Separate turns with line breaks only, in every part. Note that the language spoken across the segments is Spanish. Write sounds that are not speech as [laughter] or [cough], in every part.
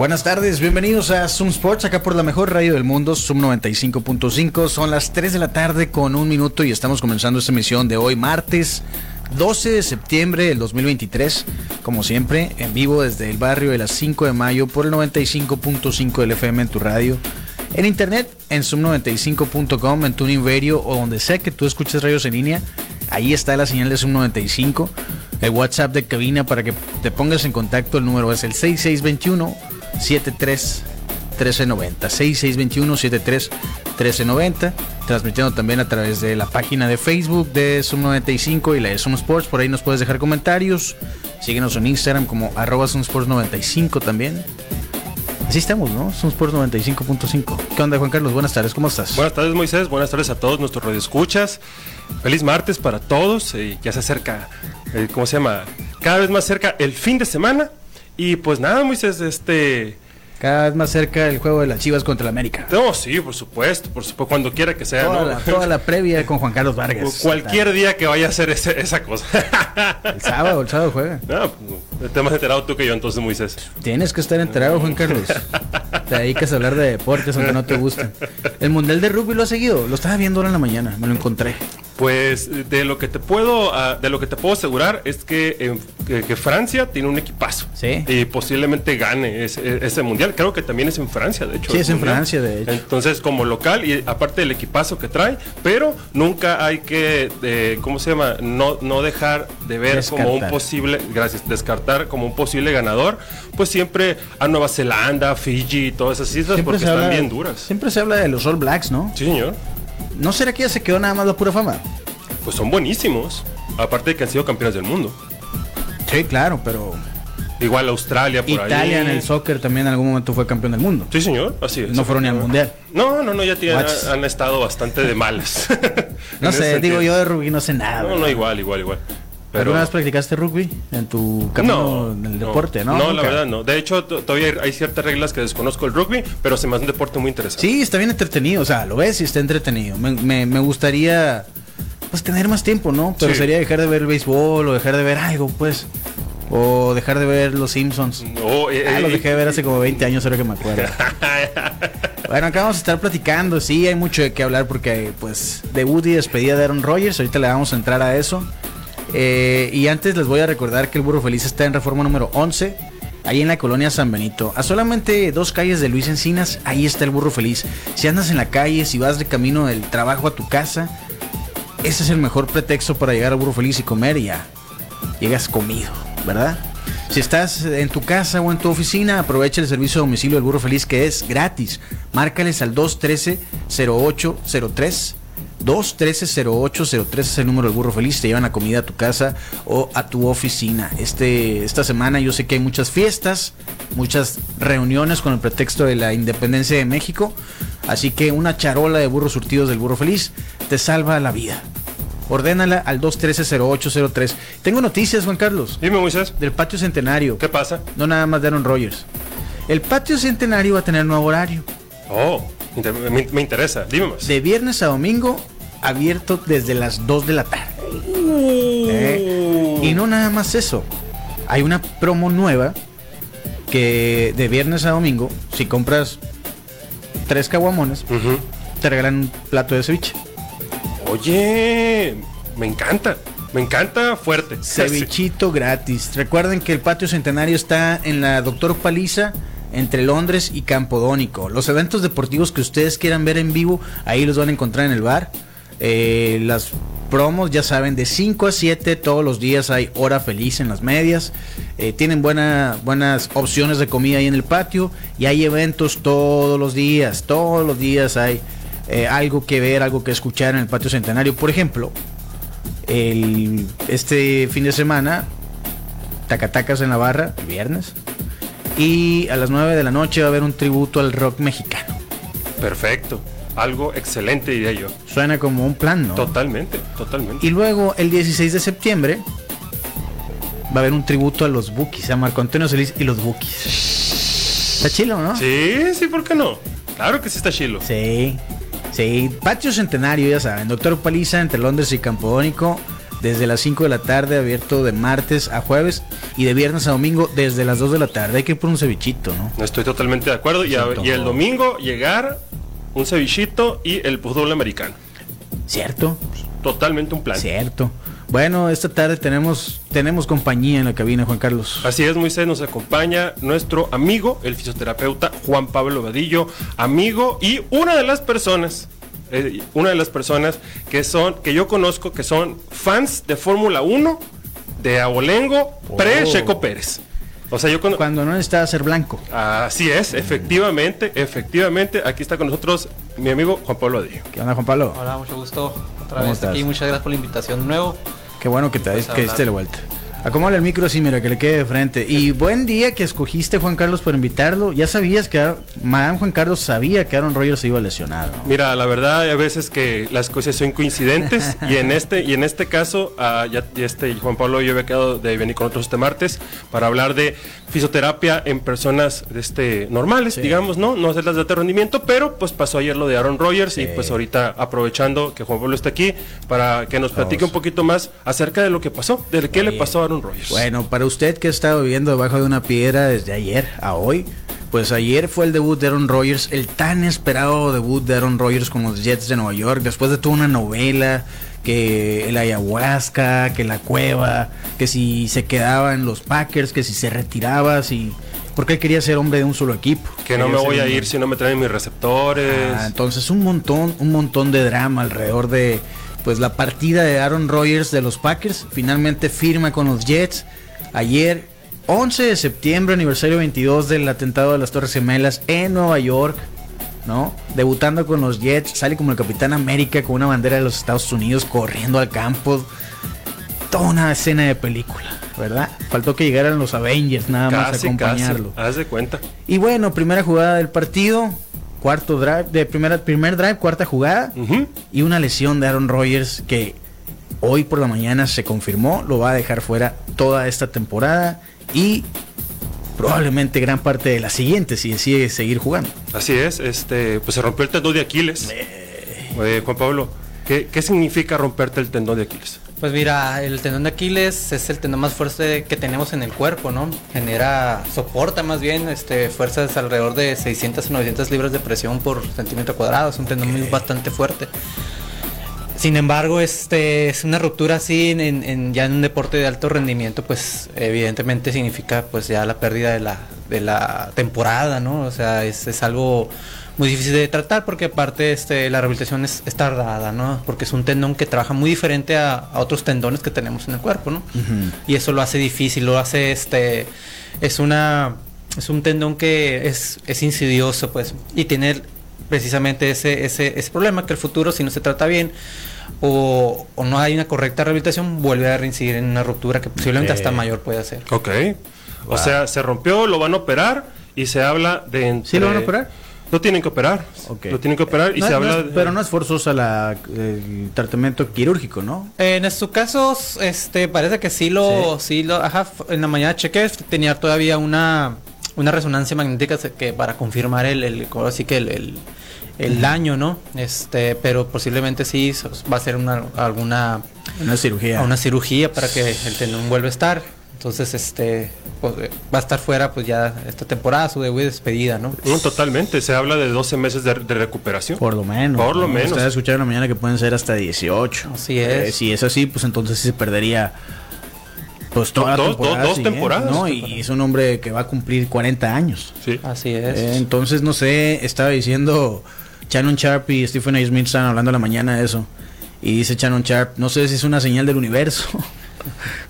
Buenas tardes, bienvenidos a Zoom Sports, acá por la mejor radio del mundo, Zoom 95.5. Son las 3 de la tarde con un minuto y estamos comenzando esta emisión de hoy, martes 12 de septiembre del 2023. Como siempre, en vivo desde el barrio de las 5 de mayo por el 95.5 del FM en tu radio. En internet, en zoom95.com, en TuneIn Radio o donde sea que tú escuches radios en línea, ahí está la señal de Zoom 95. El WhatsApp de cabina para que te pongas en contacto, el número es el 6621 73 1390 6621 73 1390 transmitiendo también a través de la página de Facebook de Zoom 95 y la de Zoom Sports por ahí nos puedes dejar comentarios síguenos en Instagram como arroba Zoom Sports 95 también Así estamos, ¿no? Zoom Sports 95.5. ¿Qué onda, Juan Carlos? Buenas tardes, ¿cómo estás?
Buenas tardes, Moisés. Buenas tardes a todos nuestros radioescuchas. Feliz martes para todos. Eh, ya se acerca, eh, ¿cómo se llama? Cada vez más cerca el fin de semana. Y pues nada, Moisés, este...
Cada vez más cerca el juego de las Chivas contra la América.
No, sí, por supuesto, por supuesto, cuando quiera que sea.
Toda,
¿no?
la, toda la previa [laughs] con Juan Carlos Vargas.
Cualquier día que vaya a hacer ese- esa cosa.
El sábado, el sábado juega. [laughs]
No, pues, te más enterado tú que yo entonces, Moisés.
Tienes que estar enterado, Juan Carlos. Te dedicas a hablar de deportes aunque no te gusten. El Mundial de Rugby lo has seguido. Lo estaba viendo ahora en la mañana. Me lo encontré.
Pues de lo que te puedo ah, de lo que te puedo asegurar es que, eh, que, que Francia tiene un equipazo
Sí.
y posiblemente gane ese, ese mundial. Creo que también es en Francia, de hecho.
Sí, es en
mundial.
Francia, de hecho.
Entonces como local y aparte del equipazo que trae, pero nunca hay que, eh, ¿cómo se llama? No no dejar de ver como un posible, gracias, descartar como un posible ganador, pues siempre a Nueva Zelanda, Fiji y todas esas islas porque están bien duras.
Siempre se habla de los All Blacks, ¿no?
Sí, señor.
¿No será que ya se quedó nada más la pura fama?
Pues son buenísimos. Aparte de que han sido campeones del mundo.
Sí, claro, pero
Igual Australia por
Italia
ahí.
en el soccer también en algún momento fue campeón del mundo.
Sí, señor, así es.
No fueron ni al mundial.
No, no, no, ya tienen- han estado bastante de malas. [laughs]
No sé, digo yo de rugby no sé nada.
No,
¿verdad?
no, igual, igual, igual. Pero
¿Alguna vez practicaste rugby en tu camino
no,
en el deporte, no?
No, la verdad no. De hecho, to- todavía hay ciertas reglas que desconozco el rugby, pero se me hace un deporte muy interesante.
Sí, está bien entretenido, o sea, lo ves y está entretenido. Me, me- me gustaría, pues, tener más tiempo, ¿no? Pero
Sí.
sería dejar de ver el béisbol o dejar de ver algo, pues. O dejar de ver Los Simpsons.
No, eh,
Ah,
eh,
los dejé de ver hace como 20 años, ahora que me acuerdo. [laughs] bueno, acá vamos a estar platicando. Sí, hay mucho de qué hablar porque, pues, debut y despedida de Aaron Rodgers. Ahorita le vamos a entrar a eso. Eh, y antes les voy a recordar que el Burro Feliz está en reforma número 11. Ahí en la colonia San Benito, a solamente dos calles de Luis Encinas, ahí está el burro feliz. Si andas en la calle, si vas de camino del trabajo a tu casa, ese es el mejor pretexto para llegar al burro feliz y comer ya llegas comido, ¿verdad? Si estás en tu casa o en tu oficina, aprovecha el servicio de domicilio del Burro Feliz que es gratis. Márcales al 213-0803. 213-0803 es el número del Burro Feliz. Te llevan la comida a tu casa o a tu oficina. Este, esta semana yo sé que hay muchas fiestas, muchas reuniones con el pretexto de la independencia de México. Así que una charola de burros surtidos del Burro Feliz te salva la vida. Ordénala al 213-0803. Tengo noticias, Juan Carlos,
Dime, Moisés,
del patio centenario.
¿qué pasa?
No nada más de Aaron Rodgers. El patio centenario va a tener nuevo horario.
Oh, me interesa. Dime más.
De viernes a domingo, abierto desde las 2 de la tarde. ¿Eh? Y no nada más eso. Hay una promo nueva que de viernes a domingo, si compras tres caguamones, te regalan un plato de ceviche.
Oye, me encanta. Me encanta fuerte. [laughs]
Cevichito gratis. Recuerden que el patio centenario está en la Doctor Paliza entre Londres y Campodónico. Los eventos deportivos que ustedes quieran ver en vivo, ahí los van a encontrar en el bar. Eh, las promos, ya saben, de 5 a 7 todos los días hay hora feliz en las medias. Eh, tienen buena, buenas opciones de comida ahí en el patio y hay eventos todos los días. Todos los días hay eh, algo que ver, algo que escuchar en el patio centenario. Por ejemplo, el, este fin de semana, Tacatacas en la barra, el viernes. Y a las 9 de la noche va a haber un tributo al rock mexicano.
Perfecto. Algo excelente, diría yo.
Suena como un plan, ¿no?
Totalmente, totalmente.
Y luego, el 16 de septiembre, va a haber un tributo a los Bookies, a Marco Antonio Solís y los Bookies. Está chilo, ¿no?
Sí, sí, ¿por qué no? Claro que sí está chilo.
Sí, sí. Patio Centenario, ya saben. Doctor Paliza entre Londres y Campodónico. Desde las 5 de la tarde, abierto de martes a jueves y de viernes a domingo desde las 2 de la tarde. Hay que ir por un cevichito, ¿no?
Estoy totalmente de acuerdo. Y, a-
Siento.
y el domingo llegar, un cevichito y el fútbol americano.
¿Cierto?
Totalmente un plan.
Cierto. Bueno, esta tarde tenemos, tenemos compañía en la cabina, Juan Carlos.
Así es, Moisés, nos acompaña nuestro amigo, el fisioterapeuta Juan Pablo Vadillo, amigo y una de las personas, eh, una de las personas que son, que yo conozco, que son fans de Fórmula 1 de Abolengo pre-Checo Pérez. O sea, yo conozco...
Cuando no necesitaba ser blanco.
Así es, efectivamente, efectivamente, aquí está con nosotros mi amigo Juan Pablo Vadillo.
¿Qué onda, Juan Pablo?
Hola, mucho gusto. Otra
¿Cómo
vez
estás?
aquí. Muchas gracias por la invitación de nuevo.
Qué bueno que te
Pues
que diste la vuelta. Acomódale el micro así, mira, que le quede de frente. Y buen día que escogiste, Juan Carlos, por invitarlo. Ya sabías que Madame Juan Carlos sabía que Aaron Rodgers se iba a lesionar. ¿no?
Mira, la verdad hay a veces que las cosas son coincidentes [laughs] y en este y en este caso ah, ya este Juan Pablo y yo había quedado de venir con otros este martes para hablar de fisioterapia en personas este normales,
Sí.
digamos, no, no hacerlas de alto rendimiento, pero pues pasó ayer lo de Aaron Rodgers y
Sí.
pues ahorita aprovechando que Juan Pablo está aquí para que nos platique un poquito más acerca de lo que pasó, de qué le pasó a Aaron Rodgers.
Bueno, para usted que ha estado viviendo debajo de una piedra desde ayer a hoy, pues ayer fue el debut de Aaron Rodgers, el tan esperado debut de Aaron Rodgers con los Jets de Nueva York, después de toda una novela, que el ayahuasca, que la cueva, que si se quedaba en los Packers, que si se retiraba, si... Porque él quería ser hombre de un solo equipo.
que no me voy a
un-
ir si no me traen mis receptores.
Ah, entonces un montón, un montón de drama alrededor de pues la partida de Aaron Rodgers de los Packers. Finalmente firma con los Jets. Ayer, 11 de septiembre, aniversario 22 del atentado de las Torres Gemelas en Nueva York. ¿No? Debutando con los Jets, sale como el Capitán América con una bandera de los Estados Unidos corriendo al campo. Toda una escena de película, ¿verdad? Faltó que llegaran los Avengers nada más a acompañarlo.
casi, haz de cuenta.
Y bueno, primera jugada del partido, cuarto drive, de primera, primer drive, cuarta jugada, y una lesión de Aaron Rodgers que hoy por la mañana se confirmó, lo va a dejar fuera toda esta temporada y probablemente gran parte de la siguiente si decide seguir jugando.
Así es, este, pues se rompió el tendón de Aquiles. Eh, Juan Pablo, ¿qué, qué significa romperte el tendón de Aquiles?
Pues mira, el tendón de Aquiles es el tendón más fuerte que tenemos en el cuerpo, ¿no? Genera, soporta más bien este, fuerzas alrededor de 600 a 900 libras de presión por centímetro cuadrado. Es un tendón muy bastante fuerte. Sin embargo, este es una ruptura así en, en- en- ya en un deporte de alto rendimiento, pues evidentemente significa pues ya la pérdida de la, de la temporada, ¿no? O sea, es, es algo muy difícil de tratar porque aparte este, la rehabilitación es, es tardada, ¿no? Porque es un tendón que trabaja muy diferente a, a otros tendones que tenemos en el cuerpo, ¿no? Y eso lo hace difícil, lo hace este, es una, es un tendón que es, es insidioso, pues, y tiene precisamente ese, ese, ese problema que el futuro, si no se trata bien o, o no hay una correcta rehabilitación, vuelve a reincidir en una ruptura que posiblemente hasta mayor puede ser.
Ok. O sea, se rompió, lo van a operar y se habla de... entre-
¿Sí lo van a operar?
Lo tienen que operar.
Ok.
Lo tienen que operar y
No-
se
no
habla...
es- pero no es forzosa la, el tratamiento quirúrgico, ¿no?
En su caso, este, parece que sí lo, sí, lo, ajá, en la mañana chequé, tenía todavía una, una resonancia magnética que para confirmar el, el ahora sí que el, el, el daño, ¿no? Este, pero posiblemente sí va a ser una, alguna,
Una cirugía.
una cirugía para que el tendón vuelva a estar. Entonces, este, pues, eh, va a estar fuera, pues ya esta temporada, su debut y despedida, ¿no?
No, totalmente. Se habla de 12 meses de, de recuperación.
Por lo menos.
Por lo
¿no?
menos.
Ustedes escucharon en la mañana que pueden ser hasta 18.
Así es.
Eh, si es así, pues entonces sí se perdería pues toda
Dos-
temporada
dos- temporadas.
¿no? Y es un hombre que va a cumplir 40 años.
Sí.
Así es.
Eh, entonces, no sé, estaba diciendo Shannon Sharp y Stephen A. Smith estaban hablando en la mañana de eso. Y dice Shannon Sharp, no sé si es una señal del universo. [laughs]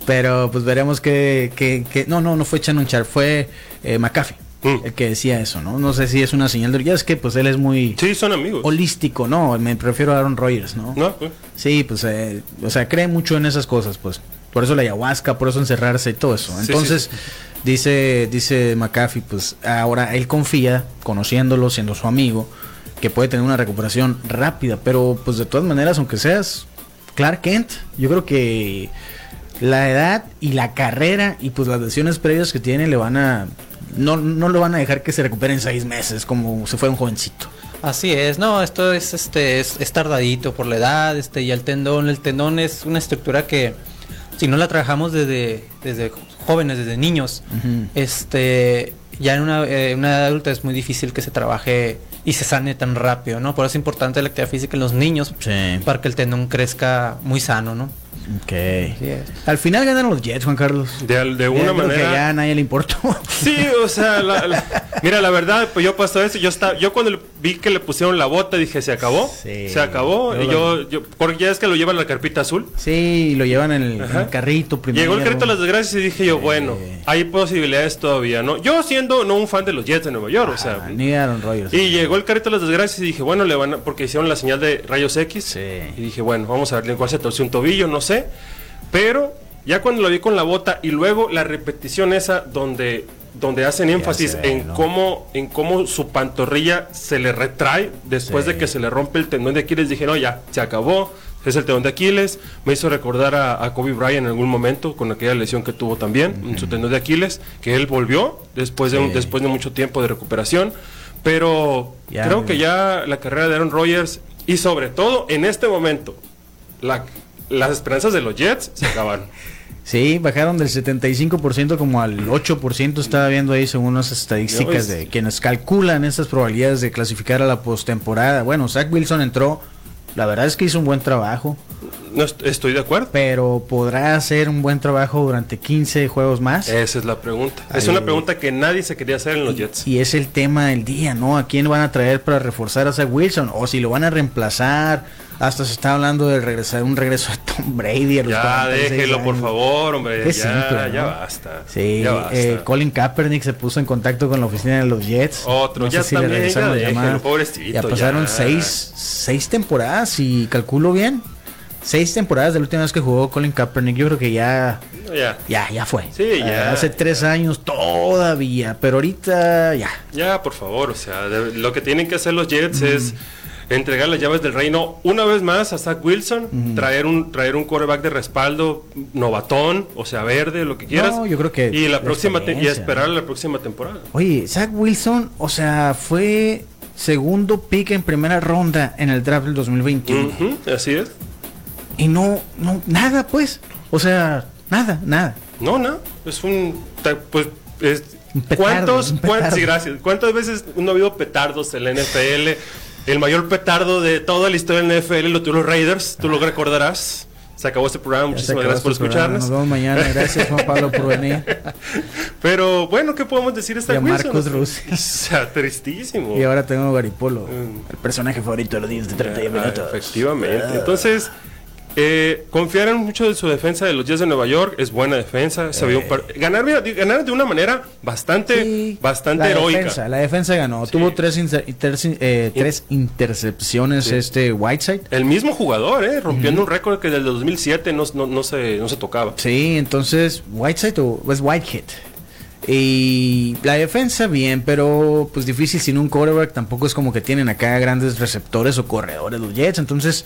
Pero pues veremos que, que, que- No, no, no fue Shannon Sharp, fue eh, McAfee.
Mm.
El que decía eso, ¿no? No sé si es una señal del... Ya es que pues él es muy
Sí, son amigos.
holístico, ¿no? Me prefiero a Aaron Rodgers, ¿no?
No, pues,
Sí, pues, eh, o sea, cree mucho en esas cosas, pues. Por eso la ayahuasca, por eso encerrarse y todo eso.
Sí,
Entonces,
sí,
dice dice McAfee, pues ahora él confía, conociéndolo, siendo su amigo, que puede tener una recuperación rápida, pero pues de todas maneras, aunque seas Clark Kent, yo creo que la edad y la carrera y pues las lesiones previas que tiene le van a no, no lo van a dejar que se recupere en seis meses como si fuera un jovencito.
Así es, no, esto es este es, es tardadito por la edad, este y el tendón, el tendón es una estructura que si no la trabajamos desde desde jóvenes, desde niños, este ya en una, eh, una edad adulta es muy difícil que se trabaje y se sane tan rápido, ¿no? Por eso es importante la actividad física en los niños
Sí.
para que el tendón crezca muy sano, ¿no?
Ok. Al final ganaron los Jets, Juan Carlos.
De,
Ya
una
creo que
manera.
ya a nadie le importó.
Sí, o sea, la- la- [laughs] mira, la verdad, pues yo pasó eso, yo estaba, yo cuando le- vi que le pusieron la bota dije, se acabó,
Sí.
se acabó,
Yo
y
lo-
yo, yo, porque ya es que lo llevan a la carpita azul.
Sí, lo llevan en el, en carrito primero.
Llegó el crédito a las desgracias y dije yo, bueno, hay posibilidades todavía, ¿no? Yo siendo no un fan de los Jets de Nueva York, o sea,
Ah, ni Aaron Rodgers.
y llegó el carrito a las desgracias y dije, bueno, le van a, porque hicieron la señal de rayos X.
Sí.
Y dije, bueno, vamos a ver cuál se torció un tobillo, no sé. Pero ya cuando lo vi con la bota y luego la repetición esa donde, donde hacen énfasis en
¿no?
cómo, en cómo su pantorrilla se le retrae después
Sí.
de que se le rompe el tendón de Aquiles, dije, no, ya, se acabó. Es el tendón de Aquiles. Me hizo recordar a, a Kobe Bryant en algún momento con aquella lesión que tuvo también en su tendón de Aquiles, que él volvió después de, un- después de mucho tiempo de recuperación. Pero
Ya,
creo que ya la carrera de Aaron Rodgers y sobre todo en este momento, la- las esperanzas de los Jets se acabaron. [laughs]
Sí, bajaron del 75% como al 8%, estaba viendo ahí según las estadísticas de quienes calculan estas probabilidades de clasificar a la postemporada. Bueno, Zach Wilson entró, la verdad es que hizo un buen trabajo,
No est- estoy de acuerdo.
pero ¿podrá hacer un buen trabajo durante 15 juegos más?
Esa es la pregunta. Es una pregunta que nadie se quería hacer en los Jets.
Y es el tema del día, ¿no? ¿A quién van a traer para reforzar a Zach Wilson? O si lo van a reemplazar. Hasta se está hablando de regresar un regreso de Tom Brady a los
Ya
46
déjelo, por favor, hombre.
Qué
ya,
simple, ¿no?
ya basta.
Sí,
ya basta.
eh, Colin Kaepernick se puso en contacto con la oficina de los Jets.
Otro, ya
sé si le
también,
regresaron
ya pobrecito,
Ya pasaron
ya.
seis, seis temporadas y calculo bien. Seis temporadas de la última vez que jugó Colin Kaepernick. Yo creo que ya,
Ya,
ya, ya fue.
Sí, ya.
Ah, Hace tres años todavía, pero ahorita ya.
ya, por favor. O sea, de- lo que tienen que hacer los Jets es entregar las llaves del reino una vez más a Zach Wilson, traer un traer un quarterback de respaldo novatón, o sea, verde, lo que quieras.
No, yo creo que
y la
la
próxima y esperar la próxima temporada.
Oye, Zach Wilson, o sea, fue segundo pick en primera ronda en el draft del 2021.
Ujú, así es.
Y no, no, nada pues. O sea, nada, nada.
No, no, es un pues es
petardo,
¿Cuántos,
un
cuán-
petardo.
sí, gracias. ¿Cuántas veces no ha habido petardos en la NFL? El mayor petardo de toda la historia de la NFL lo tuvieron los Raiders, tú lo recordarás. Se acabó este programa,
Ya
muchísimas gracias por
este
escucharnos.
Nos vemos mañana. Gracias, Juan Pablo, por venir. [laughs]
Pero bueno, ¿qué podemos decir de esta
a Marcos Rossi. [laughs]
O sea, tristísimo.
Y ahora tengo Garipolo,
Mm.
el personaje favorito de los días de 30
Ah,
minutos.
Efectivamente. Entonces, eh, confiar en mucho de su defensa de los Jets de Nueva York es buena defensa. Se vio par- ganar, ganar de una manera bastante,
Sí,
bastante
la
heroica.
Defensa, la defensa ganó. Tuvo tres, inter- eh, tres intercepciones
Sí.
este Whiteside.
El mismo jugador, ¿eh? rompiendo un récord que desde el 2007 no, no, no se, no se tocaba.
Sí, entonces Whiteside o es Whitehead. Y la defensa bien, pero pues difícil sin un quarterback. Tampoco es como que tienen acá grandes receptores o corredores los Jets. Entonces,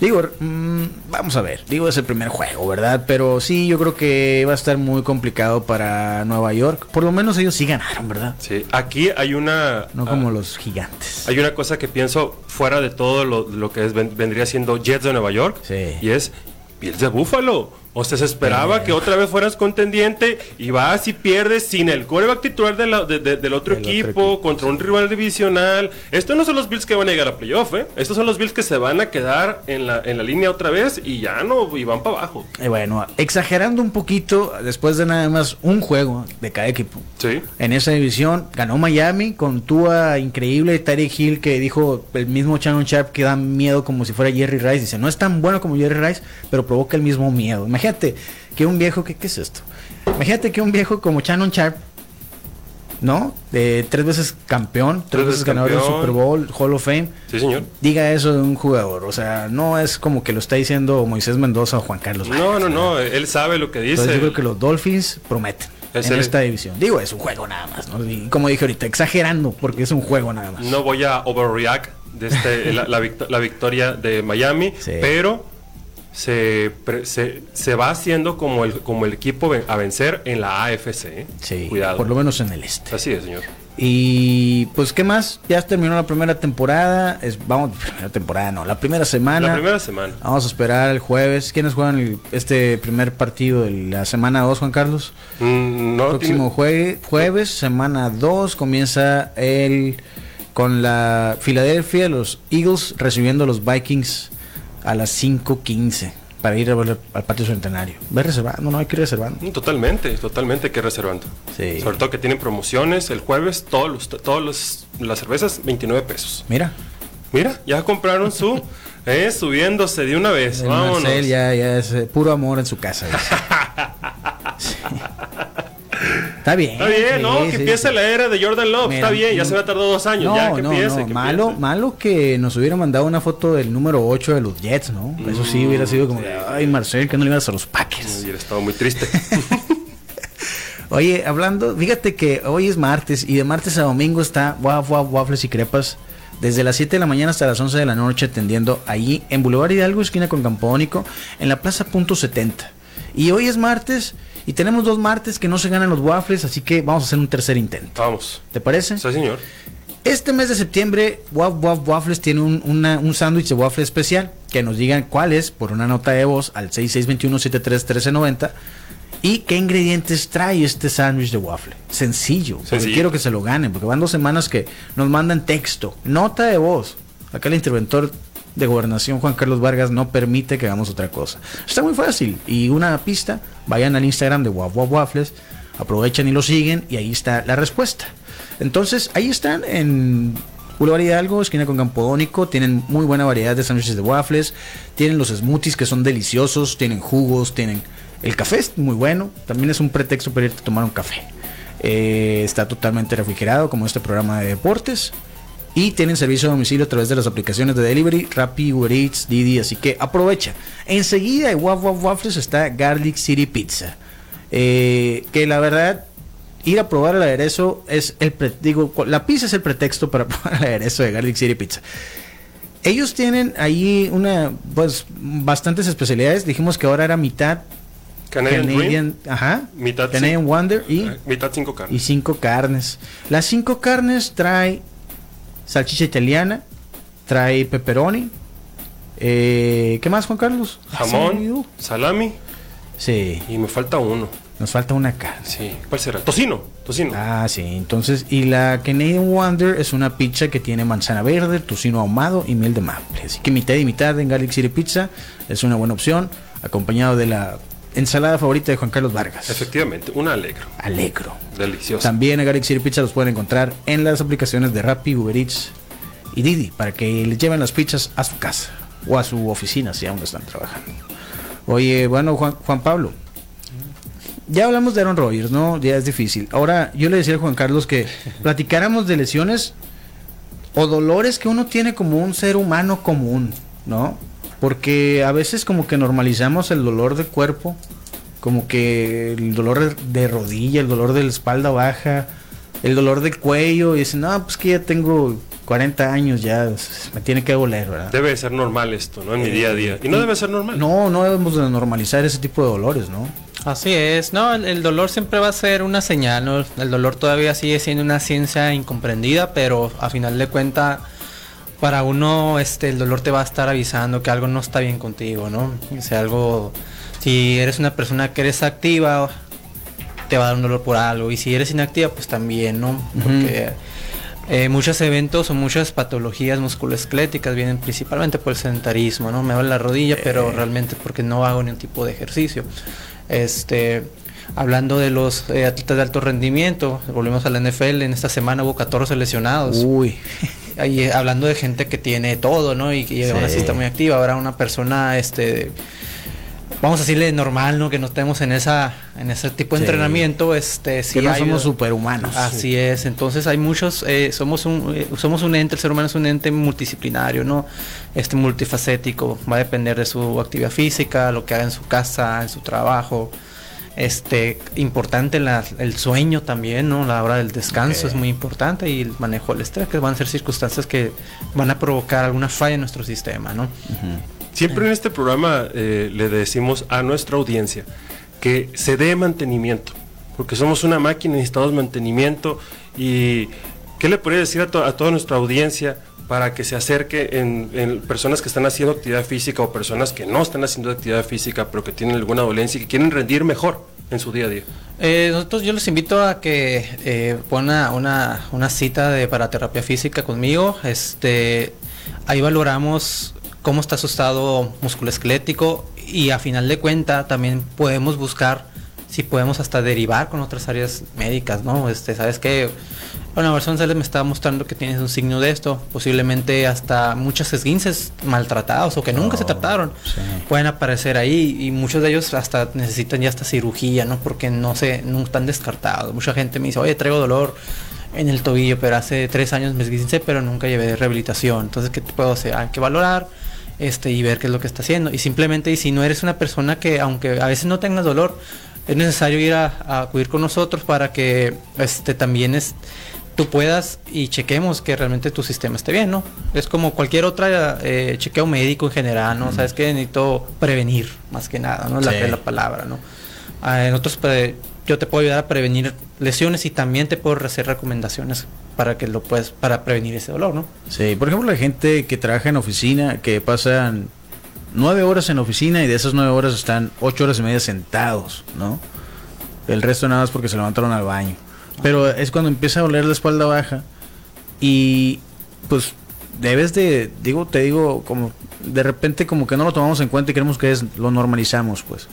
digo, mm, vamos a ver. Digo, es el primer juego, ¿verdad? Pero sí, yo creo que va a estar muy complicado para Nueva York. Por lo menos ellos sí ganaron, ¿verdad?
Sí. Aquí hay una...
No como
ah,
los gigantes.
Hay una cosa que pienso fuera de todo lo, lo que es- vendría siendo Jets de Nueva York.
Sí.
Y es Bills de Búfalo. O sea, se esperaba
Eh.
que otra vez fueras contendiente y vas y pierdes sin el coreback titular de la- de- de- del otro, equipo, contra un rival divisional. Estos no son los Bills que van a llegar a playoff, ¿eh? Estos son los Bills que se van a quedar en la, en la línea otra vez y ya no, y van para abajo.
Y bueno, exagerando un poquito, después de nada más un juego de cada equipo.
Sí.
En esa división ganó Miami con Tua increíble, Tyreek Hill que dijo el mismo Shannon Sharp que da miedo como si fuera Jerry Rice. Dice, no es tan bueno como Jerry Rice, pero provoca el mismo miedo. Imagínate que un viejo, ¿qué, qué es esto? Imagínate que un viejo como Shannon Sharp, ¿no? De tres veces campeón, tres,
Tres
veces ganador del. Super Bowl, Hall of Fame,
Sí, señor.
diga eso de un jugador. O sea, no es como que lo está diciendo Moisés Mendoza o Juan Carlos.
No,
Vargas,
no,
¿verdad?
no. Él sabe lo que dice.
Entonces yo creo que los Dolphins prometen.
Es
en
el-
esta división. Digo, es un juego nada más, ¿no? Y como dije ahorita, exagerando, porque es un juego nada más.
No voy a overreact de este, [laughs] la, la victo- la victoria de Miami,
Sí.
pero se, se, se va haciendo como el, como el equipo a vencer en la AFC. ¿eh?
Sí,
Cuidado.
por lo menos en el este.
Así es, señor.
Y pues, ¿qué más? Ya terminó la primera temporada. Es, vamos, [laughs] primera temporada, no, la primera semana.
La primera semana.
Vamos a esperar el jueves. ¿Quiénes juegan el- este primer partido de la semana 2, Juan Carlos?
Mm, no
Próximo jue- jueves, semana 2, comienza el con la Filadelfia, los Eagles recibiendo a los Vikings a las 5:15 para ir a ver al patio centenario. Ve reservando, no hay que ir reservando.
Mm, Totalmente, totalmente que reservando.
Sí.
Sobre todo que tienen promociones el jueves, todos los, todos los- las cervezas, 29 pesos.
Mira,
Mira, ya compraron su, [laughs] eh, subiéndose de una vez.
el
Vámonos.
Marcel ya, ya es eh, puro amor en su casa. [laughs] Sí. Está bien.
Está bien,
sí,
¿no? Que empiece
sí.
la era de Jordan Love.
Mira,
Está bien, ya se me ha tardado dos años.
No,
ya que
no,
empiece.
no.
que
Malo,
empiece.
malo que nos hubiera mandado una foto del número 8 de los Jets, ¿no? Eso sí hubiera sido como de, ay, Marcel, que no le ibas a los Packers.
Hubiera estado muy triste. [laughs]
Oye, hablando, fíjate que hoy es martes y de martes a domingo está Waf Waf Waffles y Crepas desde las 7 de la mañana hasta las 11 de la noche atendiendo allí en Boulevard Hidalgo, esquina con Campónico, en la Plaza Punto 70. Y hoy es martes y tenemos dos martes que no se ganan los waffles, así que vamos a hacer un tercer intento.
Vamos.
¿Te parece?
Sí, señor.
Este mes de septiembre, Waf Waf Waffles tiene un, una- un sándwich de waffle especial. Que nos digan cuál es por una nota de voz al 6621-731390 y qué ingredientes trae este sándwich de waffle. Sencillo, porque
Sencillo.
quiero que se lo ganen, porque van dos semanas que nos mandan texto, nota de voz. Acá el interventor de gobernación, Juan Carlos Vargas, no permite que hagamos otra cosa. Está muy fácil. Y una pista, vayan al Instagram de Waf Waf Waffles, aprovechan y lo siguen y ahí está la respuesta. Entonces, ahí están en Boulevard Hidalgo, esquina con Campodónico, tienen muy buena variedad de sándwiches de waffles, tienen los smoothies que son deliciosos, tienen jugos, tienen el café es muy bueno, también es un pretexto para irte a tomar un café. Eh, está totalmente refrigerado como este programa de deportes y tienen servicio a domicilio a través de las aplicaciones de delivery, Rappi, Uber Eats, Didi, así que aprovecha. Enseguida en Waf Waf Waffles está Garlic City Pizza, eh, que la verdad ir a probar el aderezo es el pre- digo la pizza es el pretexto para [laughs] probar el aderezo de Garlic City Pizza. Ellos tienen ahí una pues bastantes especialidades. Dijimos que ahora era mitad
Canadian,
Canadian, ajá,
Mitad
Canadian. Wonder y
eh, mitad cinco
y
carnes.
cinco carnes. Las cinco carnes trae salchicha italiana, trae pepperoni. Eh, ¿Qué más, Juan Carlos?
Jamón, salami
Sí,
y me falta uno.
nos falta una carne.
Sí, ¿cuál será? Tocino, tocino.
Ah, sí, entonces, y la Canadian Wonder es una pizza que tiene manzana verde, tocino ahumado y miel de maple. Así que mitad y mitad en Garlic City Pizza es una buena opción, acompañado de la ensalada favorita de Juan Carlos Vargas.
Efectivamente, un alegro.
Alegro.
Delicioso.
También a Garlic City Pizza los pueden encontrar en las aplicaciones de Rappi, Uber Eats y Didi para que les lleven las pizzas a su casa o a su oficina si aún están trabajando. Oye, bueno, Juan, Juan Pablo, ya hablamos de Aaron Rodgers, ¿no? Ya es difícil. Ahora, yo le decía a Juan Carlos que [laughs] platicáramos de lesiones o dolores que uno tiene como un ser humano común, ¿no? Porque a veces como que normalizamos el dolor de cuerpo, como que el dolor de rodilla, el dolor de la espalda baja, el dolor del cuello, y dicen, no, pues que ya tengo 40 años, ya me tiene que doler, ¿verdad?
Debe de ser normal esto, ¿no? En mi día a día. Y no debe ser normal.
No, no debemos de normalizar ese tipo de dolores, ¿no?
Así es, no, el, el dolor siempre va a ser una señal, ¿no? El dolor todavía sigue siendo una ciencia incomprendida, pero a final de cuentas, para uno, este, el dolor te va a estar avisando que algo no está bien contigo, ¿no? O sea, algo, si eres una persona que eres activa, te va a dar un dolor por algo, y si eres inactiva, pues también, ¿no? Porque eh, muchos eventos o muchas patologías musculoesqueléticas vienen principalmente por el sedentarismo, ¿no? Me duele la rodilla, pero realmente porque no hago ningún tipo de ejercicio. Este, hablando de los eh, atletas de alto rendimiento, volvemos a la NFL, en esta semana hubo 14 lesionados.
Uy,
Ahí, hablando de gente que tiene todo, ¿no? Y que aún así
Sí.
está muy activa. Ahora una persona, este, vamos a decirle normal, ¿no? Que no estemos en esa, en ese tipo de
Sí.
entrenamiento, este, sí
que no
hay-
somos superhumanos.
Así es, entonces hay muchos, eh, somos un eh, somos un ente, el ser humano es un ente multidisciplinario, ¿no? Este multifacético, va a depender de su actividad física, lo que haga en su casa, en su trabajo, Este, importante la- el sueño también, ¿no? La hora del descanso es muy importante y el manejo del estrés, que van a ser circunstancias que van a provocar alguna falla en nuestro sistema, ¿no?
Siempre en este programa eh, le decimos a nuestra audiencia que se dé mantenimiento, porque somos una máquina y necesitamos mantenimiento. ¿Y qué le podría decir a, to- a toda nuestra audiencia para que se acerque en, en personas que están haciendo actividad física o personas que no están haciendo actividad física pero que tienen alguna dolencia y que quieren rendir mejor en su día a día?
Eh, nosotros yo les invito a que eh, pongan una, una cita de para terapia física conmigo. Este, ahí valoramos cómo está su estado musculoesquelético y a final de cuenta también podemos buscar si podemos hasta derivar con otras áreas médicas, ¿no? Este, sabes que persona se le me está mostrando que tienes un signo de esto, posiblemente hasta muchos esguinces maltratados o que nunca se trataron pueden aparecer ahí y muchos de ellos hasta necesitan ya hasta cirugía, ¿no? Porque no se, no están descartados. Mucha gente me dice, oye, traigo dolor en el tobillo, pero hace tres años me esguincé, pero nunca llevé rehabilitación. Entonces, ¿qué te puedo hacer? Hay que valorar este y ver qué es lo que está haciendo. Y simplemente, y si no eres una persona que, aunque a veces no tengas dolor, es necesario ir a, a acudir con nosotros para que este también es tú puedas y chequemos que realmente tu sistema esté bien, ¿no? Es como cualquier otra eh, chequeo médico en general, ¿no? Sabes que necesito prevenir más que nada, ¿no? La,
Sí.
es la palabra, ¿no? Ah, nosotros pre- yo te puedo ayudar a prevenir lesiones y también te puedo hacer recomendaciones para que lo puedas para prevenir ese dolor, ¿no?
Sí, por ejemplo, la gente que trabaja en oficina, que pasan nueve horas en oficina y de esas nueve horas están ocho horas y media sentados, ¿no? El resto nada más porque se levantaron al baño. Pero es cuando empieza a doler la espalda baja y pues debes de, digo, te digo, como de repente como que no lo tomamos en cuenta y creemos que es, lo normalizamos, pues.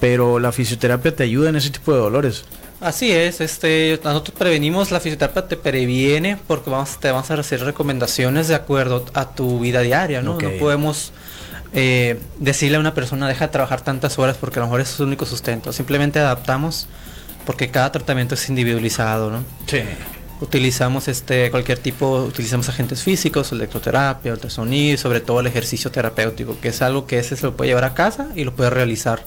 Pero la fisioterapia te ayuda en ese tipo de dolores.
Así es, este, nosotros prevenimos, la fisioterapia te previene porque vamos, te vamos a hacer recomendaciones de acuerdo a tu vida diaria, ¿no? No podemos eh, decirle a una persona deja de trabajar tantas horas porque a lo mejor es su único sustento. Simplemente adaptamos porque cada tratamiento es individualizado, ¿no?
Sí.
Utilizamos este cualquier tipo, utilizamos agentes físicos, electroterapia, ultrasonido, sobre todo el ejercicio terapéutico, que es algo que ese se lo puede llevar a casa y lo puede realizar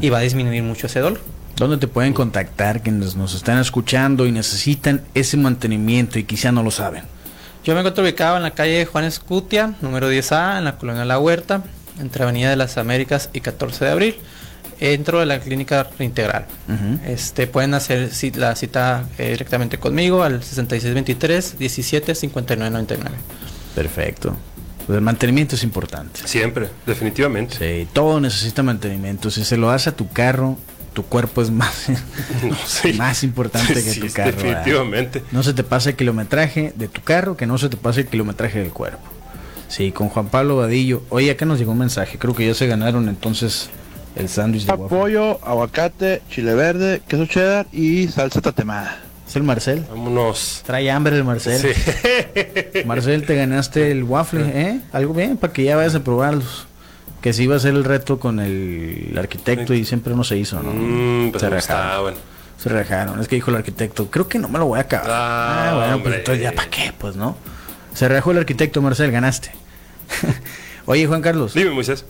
y va a disminuir mucho ese dolor.
¿Dónde te pueden contactar quienes nos están escuchando y necesitan ese mantenimiento y quizá no lo saben?
Yo me encuentro ubicado en la calle Juan Escutia, número 10A, en la colonia La Huerta, entre Avenida de las Américas y 14 de abril, dentro de la clínica reintegral.
Ujú.
Este, pueden hacer la cita eh, directamente conmigo al 6623 17 59 99.
Perfecto. Pues el mantenimiento es importante.
Siempre, definitivamente.
Sí, todo necesita mantenimiento. Si se lo das a tu carro, tu cuerpo es más, [laughs]
sí.
más importante que
Sí,
tu carro. ¿verdad?
definitivamente.
No se te pasa el kilometraje de tu carro, que no se te pase el kilometraje del cuerpo. Sí, con Juan Pablo Vadillo. Oye, acá nos llegó un mensaje. Creo que ya se ganaron entonces el sándwich de waffle.
Pollo, aguacate, chile verde, queso cheddar y salsa tatemada.
¿Es el Marcel?
Vámonos.
Trae hambre el Marcel.
Sí. [laughs]
Marcel, te ganaste el waffle, ¿eh? Algo bien, para que ya vayas a probarlos. Que sí iba a ser el reto con el arquitecto y siempre no se hizo, ¿no?
Mm, pues
se
gustaban.
Se rajaron. Es que dijo el arquitecto, creo que no me lo voy a acabar.
Ah,
bueno,
hombre.
pues entonces ya para qué, pues, ¿no? Se rajó el arquitecto, Marcel, ganaste. [laughs] Oye, Juan Carlos,
Dime, Moisés.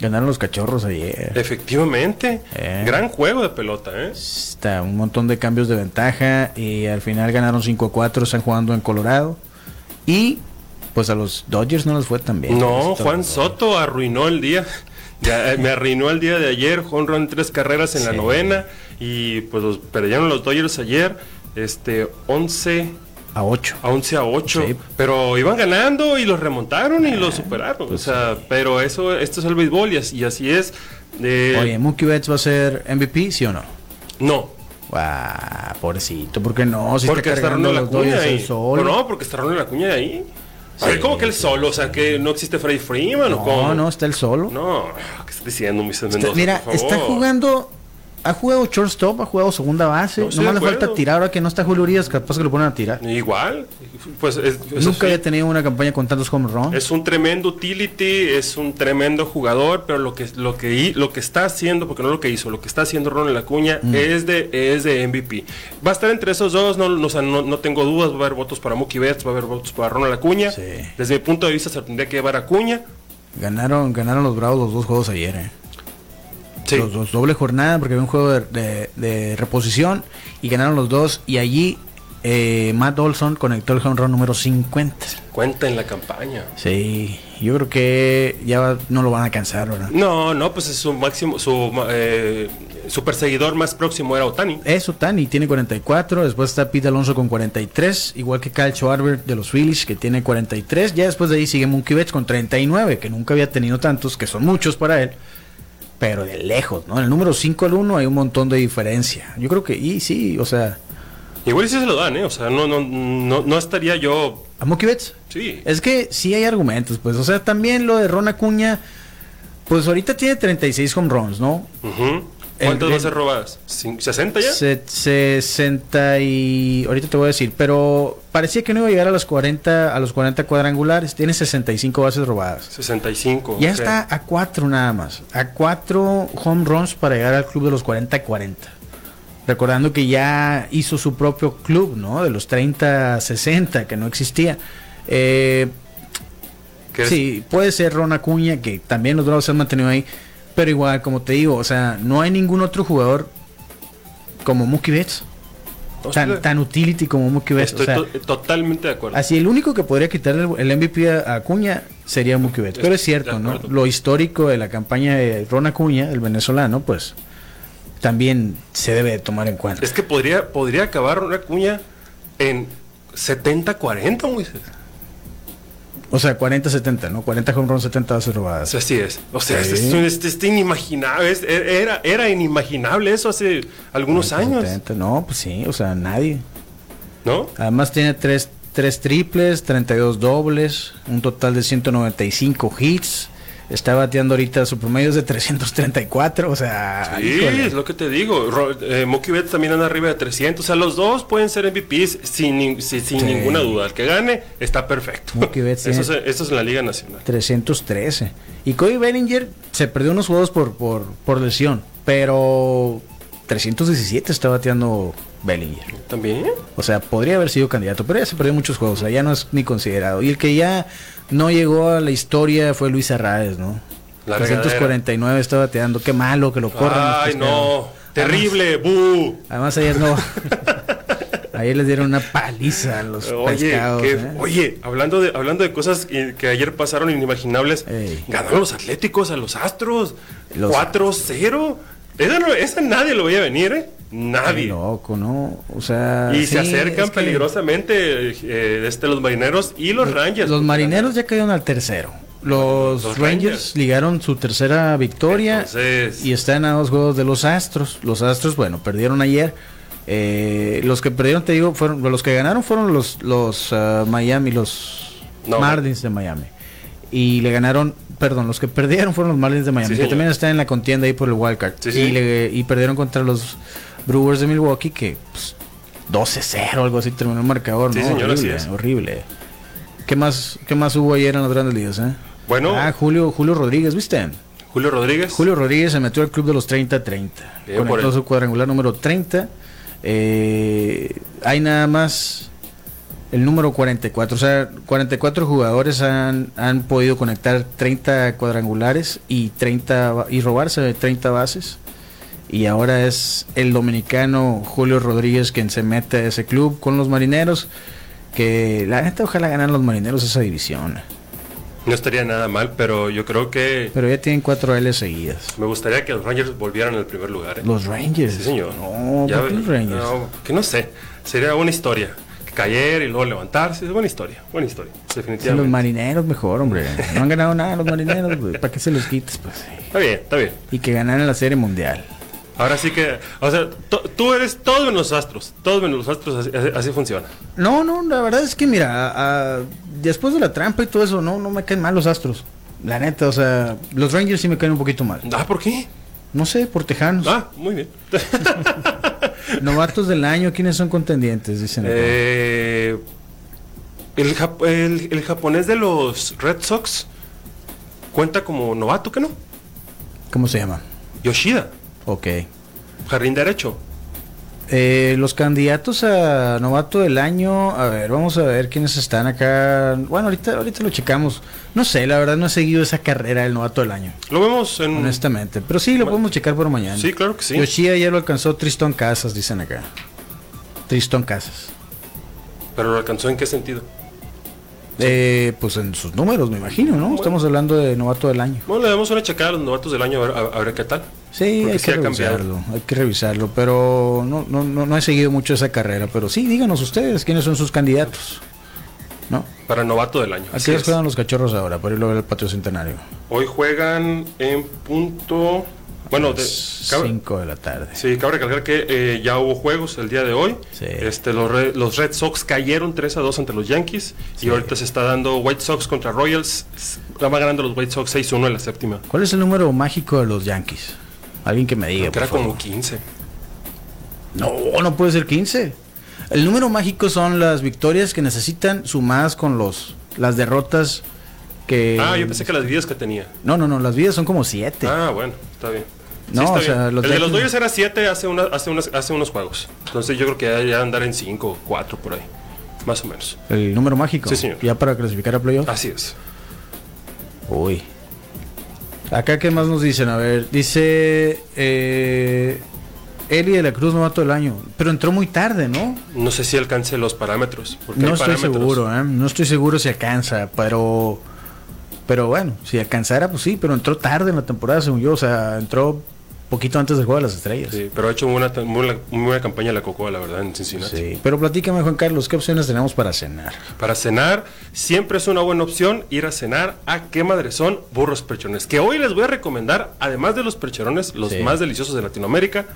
Ganaron los cachorros ayer.
Efectivamente.
Eh.
Gran juego de pelota, ¿eh?
Está un montón de cambios de ventaja y al final ganaron 5 a 4, están jugando en Colorado. Y pues a los Dodgers no les fue tan bien.
No, Juan Soto arruinó el día. [laughs] Ya, eh, me arruinó el día de ayer. Juan run tres carreras en la novena. Y pues los perdieron los Dodgers ayer. Este, 11
A 8.
a 11 a 8.
Sí.
Pero iban ganando y los remontaron y los superaron.
pues
o sea, pero eso, esto es el béisbol y así, y así es.
Oye, Mookie Betts va a ser MVP, ¿sí o no?
no,
Ah, pobrecito, ¿por qué no? Si
porque está
cargando los
Acuña
él
ahí.
solo.
No, porque está Ronald Acuña ahí. A ver, ¿cómo que él solo? O sea, que no existe Freddy Freeman o cómo?
No, no, está él solo.
No, ¿qué estás diciendo,
Está-
Mendoza?
mira,
por
está
favor?
jugando. Ha jugado shortstop, ha jugado segunda base.
No,
Nomás le falta tirar. Ahora que no está Julio Urias, capaz que lo ponen a tirar.
Igual, pues es,
Nunca
sí,
había tenido una campaña con tantos home runs.
es un tremendo utility, es un tremendo jugador, pero lo que lo que lo que está haciendo, porque no lo que hizo, lo que está haciendo Ronald Acuña
Mm.
es de es de MVP. Va a estar entre esos dos, no, no, no tengo dudas, va a haber votos para Mookie Betts, va a haber votos para Ronald Acuña.
Sí.
Desde mi punto de vista se tendría que llevar a Acuña.
Ganaron, ganaron los Bravos los dos juegos ayer, eh.
Sí.
Los dos, doble jornada, porque había un juego de, de- de reposición y ganaron los dos. Y allí eh, Matt Olson conectó el home run número 50.
Cuenta en la campaña.
Sí, yo creo que ya no lo van a alcanzar, ¿verdad?
No, no, pues es su máximo, su, eh, su perseguidor más próximo era Otani.
Eso, Tani tiene 44. Después está Pete Alonso con 43. Igual que Kyle Schwarber de los Phillies, que tiene 43. Ya después de ahí sigue Mookie Betts con 39, que nunca había tenido tantos, que son muchos para él. Pero de lejos, ¿no? En el número 5 al 1 hay un montón de diferencia. Yo creo que, y sí, o sea,
Igual sí se lo dan, ¿eh? O sea, no, no, no, no estaría yo.
a Mookie Betts.
Sí.
Es que sí hay argumentos, pues. O sea, también lo de Ron Acuña, pues ahorita tiene 36 home runs, ¿no?
Ujú. ¿Cuántas bases robadas? ¿Cin- ¿60 ya?
Se- 60 y ahorita te voy a decir, pero parecía que no iba a llegar a los 40 a los 40 cuadrangulares, tiene 65 bases robadas.
65.
Ya
ok.
está a 4 nada más, a 4 home runs para llegar al club de los 40 40. Recordando que ya hizo su propio club, ¿no? De los 30 60 que no existía. Eh. Sí, puede ser Ron Acuña, que también los Bravos se han mantenido ahí. Pero igual, como te digo, o sea, no hay ningún otro jugador como Mookie Betts. Tan, tan utility como Mookie Betts.
Estoy
o sea,
to- totalmente de acuerdo.
así el único que podría quitarle el, MVP a Acuña sería Mookie Betts. Pero es cierto, ¿no? Lo histórico de la campaña de Ron Acuña, el venezolano, pues también se debe de tomar en cuenta.
Es que podría, podría acabar una cuña en 70-40, Moisés.
O sea, 40-70, ¿no? 40 home runs, 70 bases robadas.
así es. O sea,
Sí.
es, es- es inimaginable. es- era, era inimaginable eso hace algunos años.
70, no, pues sí, o sea, nadie.
¿No?
Además tiene tres, tres triples, 32 dobles, un total de 195 hits. Está bateando ahorita su promedio es de 334, o sea,
Sí,
híjole.
es lo que te digo. Ro- eh, Mookie Betts también anda arriba de 300. O sea, los dos pueden ser MVPs sin, sin, sin
Sí.
ninguna duda. El que gane está perfecto.
Mookie Betts [laughs]
eso, es, eso es en la Liga Nacional.
313. Y Cody Bellinger se perdió unos juegos por, por, por lesión, pero 317 está bateando Bellinger.
¿También?
O sea, podría haber sido candidato, pero ya se perdió muchos juegos, o sea, ya no es ni considerado. Y el que ya no llegó a la historia fue Luis Arraez, ¿no?
La
349 está bateando, qué malo que lo corran.
Ay, no. Terrible. ¡Bu!
Además ayer no. [laughs] ayer les dieron una paliza a los
Oye,
pescados.
que-
¿eh?
oye, hablando de hablando de cosas que, que ayer pasaron inimaginables,
Ey.
ganaron los Atléticos a los Astros
Los-
4-0. Esa, no- esa nadie lo veía venir, ¿eh?
Qué
Nadie.
loco, ¿no? O sea.
Y se
sí,
acercan
es que
peligrosamente eh, este, los marineros y los Rangers.
Los marineros ya cayeron al tercero. Los,
Los
Rangers,
Rangers.
ligaron su tercera victoria
Entonces-
y están a dos juegos de los Astros. Los Astros, bueno, perdieron ayer. Eh, los que perdieron, te digo, fueron los que ganaron fueron los los ah, Miami, los
No.
Marlins de Miami. Y le ganaron, perdón, los que perdieron fueron los Marlins de Miami,
Sí,
que
señor.
también están en la contienda ahí por el wild card.
Sí, sí.
y, le- y perdieron contra los Brewers de Milwaukee que pues, 12-0 algo así terminó el marcador,
Sí,
¿no?
señor, así
horrible,
es.
horrible. ¿Qué más, ¿Qué más hubo ayer en las grandes ligas? Eh?
Bueno.
Ah, Julio, Julio Rodríguez, ¿viste?
Julio Rodríguez.
Julio Rodríguez se metió al club de los 30-30.
Bien por
Conectó su cuadrangular número 30. Eh, hay nada más el número 44. O sea, 44 jugadores han, han podido conectar 30 cuadrangulares y, 30, ba- y robarse 30 bases. Y ahora es el dominicano Julio Rodríguez quien se mete a ese club con los marineros. Que la neta, ojalá ganen los marineros esa división.
No estaría nada mal, pero yo creo que
Pero ya tienen 4 L seguidas.
me gustaría que los Rangers volvieran al primer lugar. ¿eh?
Los Rangers.
Sí, señor.
No,
Ya
¿por qué
ve-
los Rangers?
no, que no sé. Sería una historia. Caer y luego levantarse. Es buena historia. Buena historia.
Sí, los
Definitivamente.
marineros mejor, hombre. No han ganado nada los marineros. ¿Para qué se los quites, pues?
Está bien, está bien.
Y que ganaran la serie mundial.
Ahora sí que, o sea, tú eres todo menos los astros. Todo menos los astros, así, funciona.
No, no, la verdad es que mira, a- a- después de la trampa y todo eso, no, no me caen mal los astros. La neta, o sea, los Rangers sí me caen un poquito mal.
Ah, ¿por qué?
No sé, por tejanos.
Ah, muy bien. [laughs]
Novatos del año, ¿quiénes son contendientes? Dicen.
Eh, el, jap- el- el japonés de los Red Sox cuenta como novato, ¿qué no?
¿Cómo se llama?
Yoshida,
Ok.
jardín derecho.
Eh, los candidatos a novato del año, a ver, vamos a ver quiénes están acá. Bueno, ahorita, ahorita lo checamos. No sé, la verdad no he seguido esa carrera del novato del año,
Lo vemos en...
honestamente. Pero sí, lo podemos checar por mañana.
Sí, claro que sí.
Yoshida ya lo alcanzó Tristón Casas, dicen acá. Tristón Casas.
Pero lo alcanzó en qué sentido.
Eh, pues en sus números, me imagino, ¿no? Estamos hablando de novato del año.
Bueno, le damos una checada a los novatos del año a ver, a- a ver qué tal.
Sí, hay
sí
que
ha cambiado.
revisarlo, hay que revisarlo, pero no, no, no, no he seguido mucho esa carrera, pero sí, díganos ustedes quiénes son sus candidatos, ¿no?
Para novato del año.
¿A qué les
es.
juegan los cachorros ahora para irlo a ver el patio centenario?
Hoy juegan en punto... Bueno, de, cabe,
5 de la tarde.
sí, cabe recalcar que eh, ya hubo juegos el día de hoy.
Sí.
Este, los, Red, los Red Sox cayeron 3 a 2 ante los Yankees. Y ahorita se está dando White Sox contra Royals. Va ganando los White Sox 6-1 en la séptima.
¿Cuál es el número mágico de los Yankees? Alguien que me diga.
Creo que era como
favor.
15.
No, no puede ser 15. El número mágico son las victorias que necesitan sumadas con los las derrotas que...
Ah, yo pensé que las vidas que tenía.
No, no, no, las vidas son como 7.
Ah, bueno, está bien.
No, o sea, los
el de los Dodgers era 7 hace, una- hace, unas- hace unos juegos. Entonces yo creo que ya, ya andar en 5 o 4 por ahí. Más o menos.
El número mágico.
Sí, señor.
Ya para clasificar a playoff.
Así es.
Uy. Acá, ¿qué más nos dicen? A ver, dice eh, Eli de la Cruz, novato del año. Pero entró muy tarde, ¿no?
No sé si alcance los parámetros. Porque
No
hay
estoy
parámetros.
seguro, ¿eh? No estoy seguro si alcanza, pero... Pero bueno, si alcanzara, pues sí, pero entró tarde en la temporada, según yo. O sea, entró poquito antes del juego de las estrellas.
Sí, pero ha hecho una muy buena, muy buena campaña la Cocoa, la verdad, en Cincinnati.
Sí, pero platícame, Juan Carlos, ¿qué opciones tenemos para cenar?
Para cenar, siempre es una buena opción ir a cenar a Qué Madres son Burros Percherones. Que hoy les voy a recomendar, además de los percherones, los
Sí.
más deliciosos de Latinoamérica,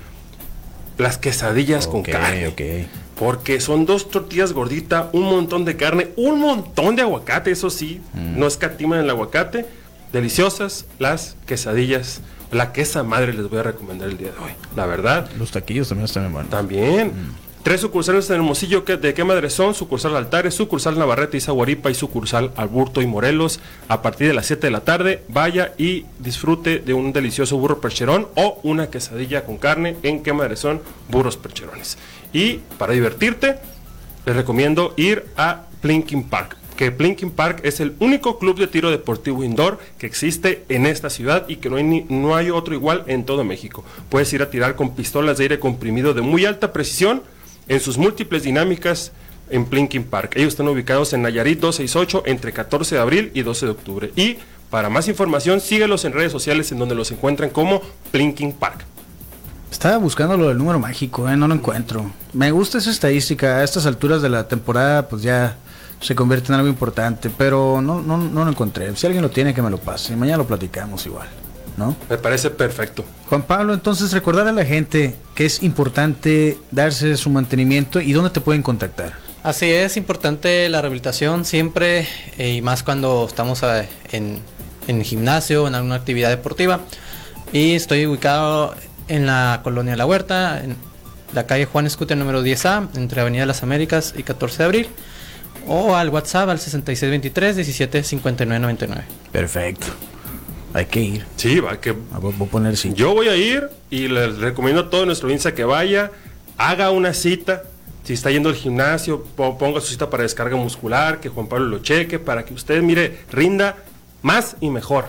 las quesadillas con carne.
ok.
Porque son dos tortillas gorditas, un montón de carne, un montón de aguacate, eso sí,
Mm.
no escatiman el aguacate. Deliciosas las quesadillas. La quesa madre les voy a recomendar el día de hoy. La verdad,
Los taquillos también están bien buenos.
también. Tres sucursales en Hermosillo, que, ¿de qué madre son? Sucursal Altares, sucursal Navarrete y Zaguaripa y sucursal Alburto y Morelos. A partir de las 7 de la tarde, vaya y disfrute de un delicioso burro percherón o una quesadilla con carne en qué madre son burros percherones. Y para divertirte, les recomiendo ir a Plinking Park. Que Plinking Park es el único club de tiro deportivo indoor que existe en esta ciudad y que no hay, no hay otro igual en todo México. Puedes ir a tirar con pistolas de aire comprimido de muy alta precisión en sus múltiples dinámicas en Plinking Park. Ellos están ubicados en Nayarit 268 entre 14 de abril y 12 de octubre. Y para más información, síguelos en redes sociales en donde los encuentran como Plinking Park.
Estaba buscando lo del número mágico, ¿eh? no lo encuentro. Me gusta esa estadística. A estas alturas de la temporada, pues ya se convierte en algo importante, pero no, no, no lo encontré. Si alguien lo tiene, que me lo pase. Mañana lo platicamos igual, ¿no?
Me parece perfecto.
Juan Pablo, entonces recordar a la gente que es importante darse su mantenimiento y dónde te pueden contactar.
Así es, importante la rehabilitación siempre eh, y más cuando estamos eh, en, en gimnasio o en alguna actividad deportiva. Y estoy ubicado en la colonia La Huerta, en la calle Juan Escute número 10A, entre Avenida Las Américas y 14 de abril. O al WhatsApp al 6623 17 59 99.
Perfecto. Hay que ir.
Sí, va, que
Ah, Voy a poner sí.
Yo voy a ir y les recomiendo a todo nuestro Insta que vaya, haga una cita. Si está yendo al gimnasio, po- ponga su cita para descarga muscular, que Juan Pablo lo cheque, para que usted, mire, rinda más y mejor.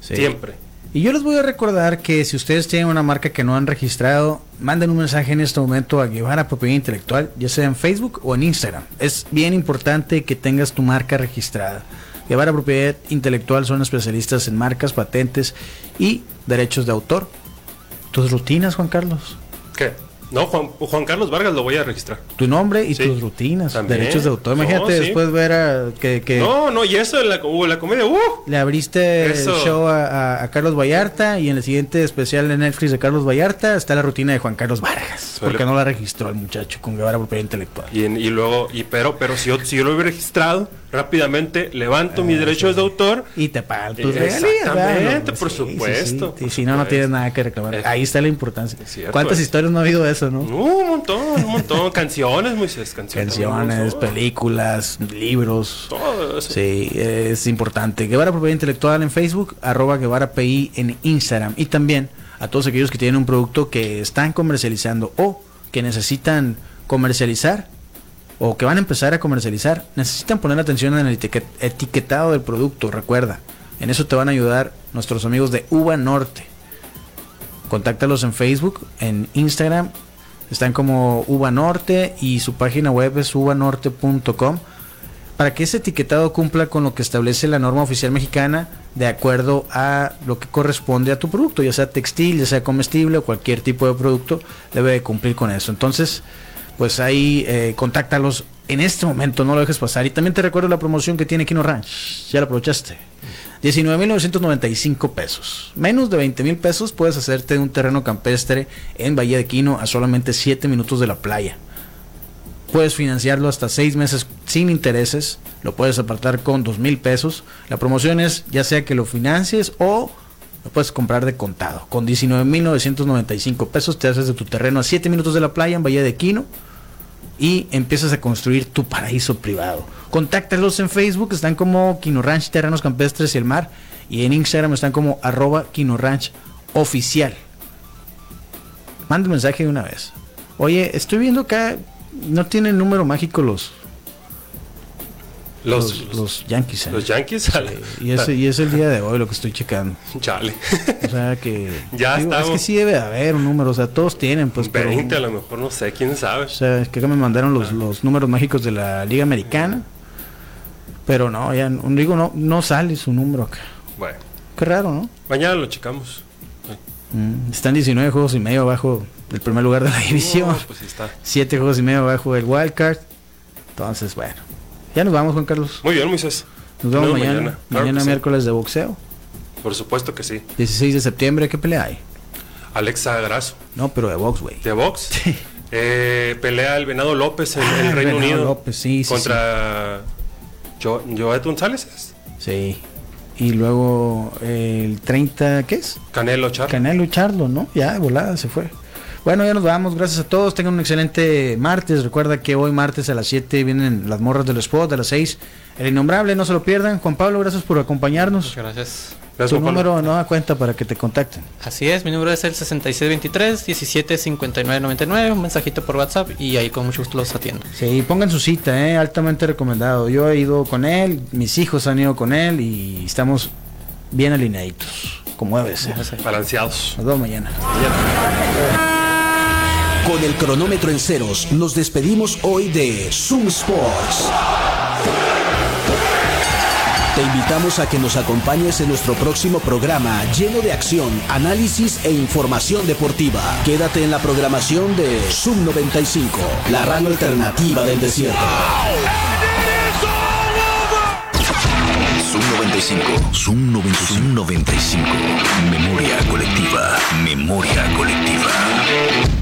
Sí.
Siempre.
Y yo les voy a recordar que si ustedes tienen una marca que no han registrado, manden un mensaje en este momento a Guevara Propiedad Intelectual, ya sea en Facebook o en Instagram. Es bien importante que tengas tu marca registrada. Guevara Propiedad Intelectual son especialistas en marcas, patentes y derechos de autor. Tus rutinas, Juan Carlos.
¿Qué? No, Juan, Juan Carlos Vargas lo voy a registrar.
Tu nombre y
Sí.
tus rutinas,
También.
derechos de autor.
No,
Imagínate
sí.
después ver a que, que
No, no, y eso de la, uh, la comedia, ¡uh!
le abriste
Eso.
el show a, a- a Carlos Vallarta y en el siguiente especial de Netflix de Carlos Vallarta está la rutina de Juan Carlos Vargas.
Suele-
Porque no la registró el muchacho con Guevara Propiedad Intelectual.
Y, en- y luego, y pero, pero si yo, si yo lo hubiera registrado, rápidamente levanto mis derechos de autor.
Y te pagan tus
Exactamente,
regalías, ¿verdad?
por supuesto, por
si no, no tienes nada que reclamar.
Es-
Ahí está la importancia.
Es
¿Cuántas
es.
historias no ha habido de eso, no?
Uh, un montón, un montón. [laughs] Canciones, Moisés, canciones.
Canciones, películas, libros.
Todo eso.
Sí, es importante. Guevara Propiedad Intelectual en Facebook, arroba Guevara PI en Instagram. Y también a todos aquellos que tienen un producto que están comercializando o que necesitan comercializar o que van a empezar a comercializar, necesitan poner atención en el etiquet- etiquetado del producto, recuerda. En eso te van a ayudar nuestros amigos de Uva Norte. Contáctalos en Facebook, en Instagram, están como Uva Norte y su página web es uvanorte.com para que ese etiquetado cumpla con lo que establece la norma oficial mexicana de acuerdo a lo que corresponde a tu producto, ya sea textil, ya sea comestible o cualquier tipo de producto, debe de cumplir con eso. Entonces, pues ahí eh, contáctalos en este momento, no lo dejes pasar. Y también te recuerdo la promoción que tiene Kino Ranch, ya la aprovechaste. 19.995 pesos. Menos de 20 mil pesos puedes hacerte un terreno campestre en Bahía de Quino a solamente 7 minutos de la playa. Puedes financiarlo hasta 6 meses sin intereses. Lo puedes apartar con 2 mil pesos. La promoción es ya sea que lo financies o lo puedes comprar de contado. Con 19.995 pesos te haces de tu terreno a 7 minutos de la playa en Bahía de Quino y empiezas a construir tu paraíso privado. Contáctalos en Facebook, están como Quino Ranch Terrenos Campestres y el Mar. Y en Instagram están como arroba Quino Ranch Oficial. Manda un mensaje de una vez. Oye, estoy viendo acá, no tienen número mágico los,
Los,
los,
los,
los Yankees. ¿eh?
los Yankees.
y, es, y es el día de hoy lo que estoy checando. [laughs]
Chale.
O sea que... [laughs]
Ya
digo, Es que sí debe de haber un número, o sea, todos tienen, pues... pero-
20 a lo mejor, no sé, quién sabe.
O sea, es que acá me mandaron los, los números mágicos de la Liga Americana. Pero no, ya no- digo, no, no sale su número acá.
Bueno,
Qué raro, ¿no?
mañana lo checamos.
Mm, están 19 juegos y medio abajo del primer lugar de la división.
No, pues sí está.
7 juegos y medio abajo del wildcard. Entonces, bueno. Ya nos vamos, Juan Carlos.
Muy bien, Moisés.
Nos vemos mañana.
mañana. Sí.
miércoles de boxeo.
Por supuesto que sí.
16 de septiembre, ¿qué pelea hay?
Alexa Grasso,
No, pero de box, güey.
de box. Eh, pelea el Venado López en
Ah,
el
el
Reino
Venado
Unido.
López, sí, sí,
Contra Jo- Joet González. ¿es?
Sí. Y luego el 30, ¿qué es?
Canelo Char.
Canelo Charlo, ¿no? Ya de volada se fue. Bueno, ya nos vamos. Gracias a todos. Tengan un excelente martes. Recuerda que hoy martes a las 7 vienen las morras del spot, a las 6 el innombrable, no se lo pierdan. Juan Pablo, gracias por acompañarnos.
Muchas gracias.
Gracias,
Tu
Juan Pablo.
número no da cuenta para que te contacten.
Así es, mi número es el 6623 175999, un mensajito por WhatsApp y ahí con mucho gusto los atiendo.
Sí, pongan su cita, ¿eh? altamente recomendado. Yo he ido con él, mis hijos han ido con él y estamos bien alineaditos, como debe ser.
Balanceados.
Nos vemos mañana.
Con el cronómetro en ceros, nos despedimos hoy de Zoom Sports. Te invitamos a que nos acompañes en nuestro próximo programa lleno de acción, análisis e información deportiva. Quédate en la programación de Zoom 95, la radio alternativa del desierto.
Zoom 95. Zoom 90 Zoom 95. Memoria colectiva. Memoria colectiva.